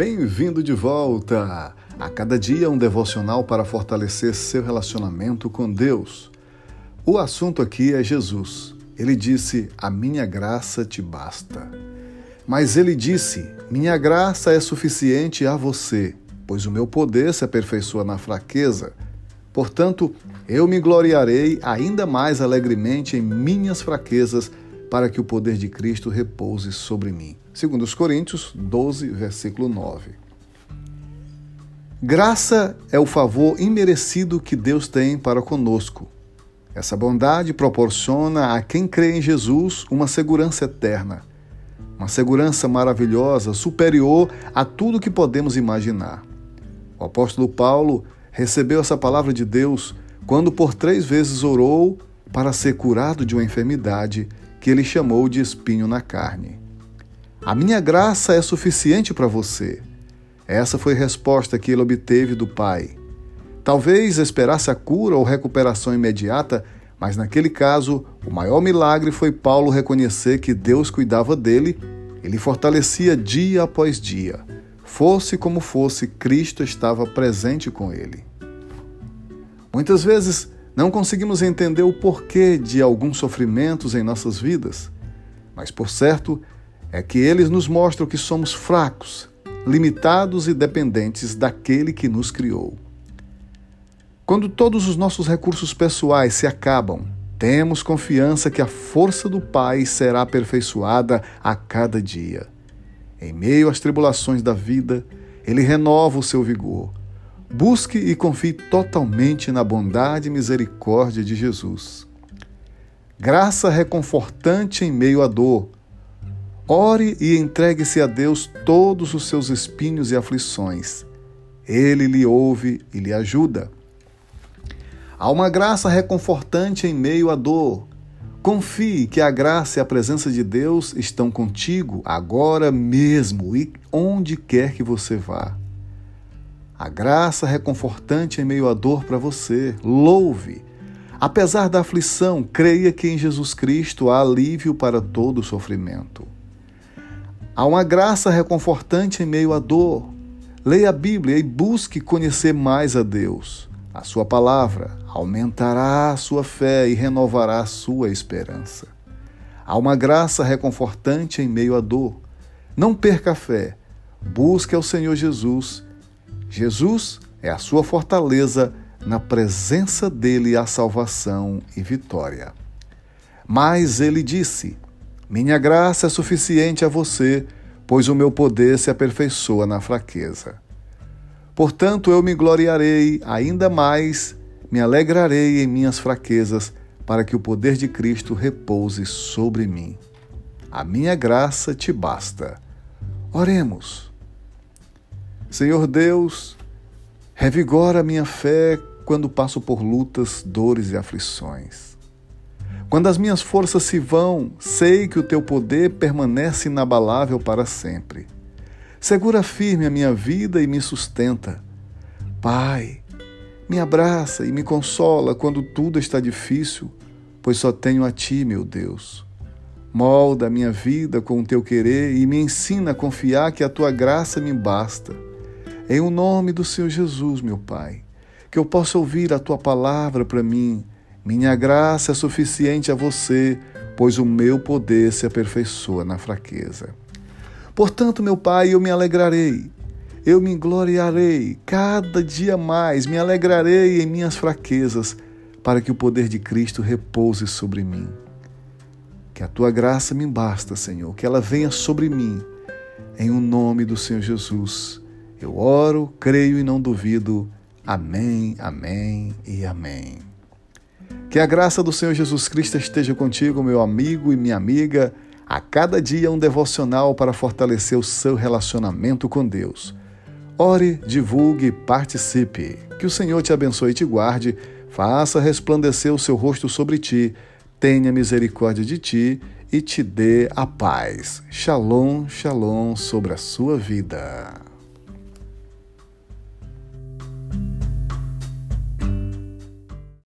Bem-vindo de volta! A cada dia um devocional para fortalecer seu relacionamento com Deus. O assunto aqui é Jesus. Ele disse: A minha graça te basta. Mas ele disse: Minha graça é suficiente a você, pois o meu poder se aperfeiçoa na fraqueza. Portanto, eu me gloriarei ainda mais alegremente em minhas fraquezas para que o poder de Cristo repouse sobre mim. Segundo os Coríntios 12, versículo 9. Graça é o favor imerecido que Deus tem para conosco. Essa bondade proporciona a quem crê em Jesus uma segurança eterna, uma segurança maravilhosa, superior a tudo que podemos imaginar. O apóstolo Paulo recebeu essa palavra de Deus quando por três vezes orou para ser curado de uma enfermidade que ele chamou de espinho na carne. A minha graça é suficiente para você. Essa foi a resposta que ele obteve do Pai. Talvez esperasse a cura ou recuperação imediata, mas naquele caso, o maior milagre foi Paulo reconhecer que Deus cuidava dele e lhe fortalecia dia após dia. Fosse como fosse, Cristo estava presente com ele. Muitas vezes, não conseguimos entender o porquê de alguns sofrimentos em nossas vidas, mas por certo é que eles nos mostram que somos fracos, limitados e dependentes daquele que nos criou. Quando todos os nossos recursos pessoais se acabam, temos confiança que a força do Pai será aperfeiçoada a cada dia. Em meio às tribulações da vida, Ele renova o seu vigor Busque e confie totalmente na bondade e misericórdia de Jesus. Graça reconfortante em meio à dor. Ore e entregue-se a Deus todos os seus espinhos e aflições. Ele lhe ouve e lhe ajuda. Há uma graça reconfortante em meio à dor. Confie que a graça e a presença de Deus estão contigo agora mesmo e onde quer que você vá. A graça reconfortante em meio à dor para você. Louve. Apesar da aflição, creia que em Jesus Cristo há alívio para todo o sofrimento. Há uma graça reconfortante em meio à dor. Leia a Bíblia e busque conhecer mais a Deus. A sua palavra aumentará a sua fé e renovará a sua esperança. Há uma graça reconfortante em meio à dor. Não perca a fé. Busque ao Senhor Jesus Jesus é a sua fortaleza, na presença dele há salvação e vitória. Mas ele disse: Minha graça é suficiente a você, pois o meu poder se aperfeiçoa na fraqueza. Portanto, eu me gloriarei ainda mais, me alegrarei em minhas fraquezas, para que o poder de Cristo repouse sobre mim. A minha graça te basta. Oremos. Senhor Deus, revigora minha fé quando passo por lutas, dores e aflições. Quando as minhas forças se vão, sei que o teu poder permanece inabalável para sempre. Segura firme a minha vida e me sustenta. Pai, me abraça e me consola quando tudo está difícil, pois só tenho a ti, meu Deus. Molda a minha vida com o teu querer e me ensina a confiar que a tua graça me basta. Em o nome do Senhor Jesus, meu Pai, que eu possa ouvir a tua palavra para mim. Minha graça é suficiente a você, pois o meu poder se aperfeiçoa na fraqueza. Portanto, meu Pai, eu me alegrarei, eu me gloriarei cada dia mais, me alegrarei em minhas fraquezas, para que o poder de Cristo repouse sobre mim. Que a tua graça me basta, Senhor, que ela venha sobre mim, em o nome do Senhor Jesus. Eu oro, creio e não duvido. Amém, amém e amém. Que a graça do Senhor Jesus Cristo esteja contigo, meu amigo e minha amiga. A cada dia um devocional para fortalecer o seu relacionamento com Deus. Ore, divulgue participe. Que o Senhor te abençoe e te guarde, faça resplandecer o seu rosto sobre ti, tenha misericórdia de ti e te dê a paz. Shalom, shalom sobre a sua vida.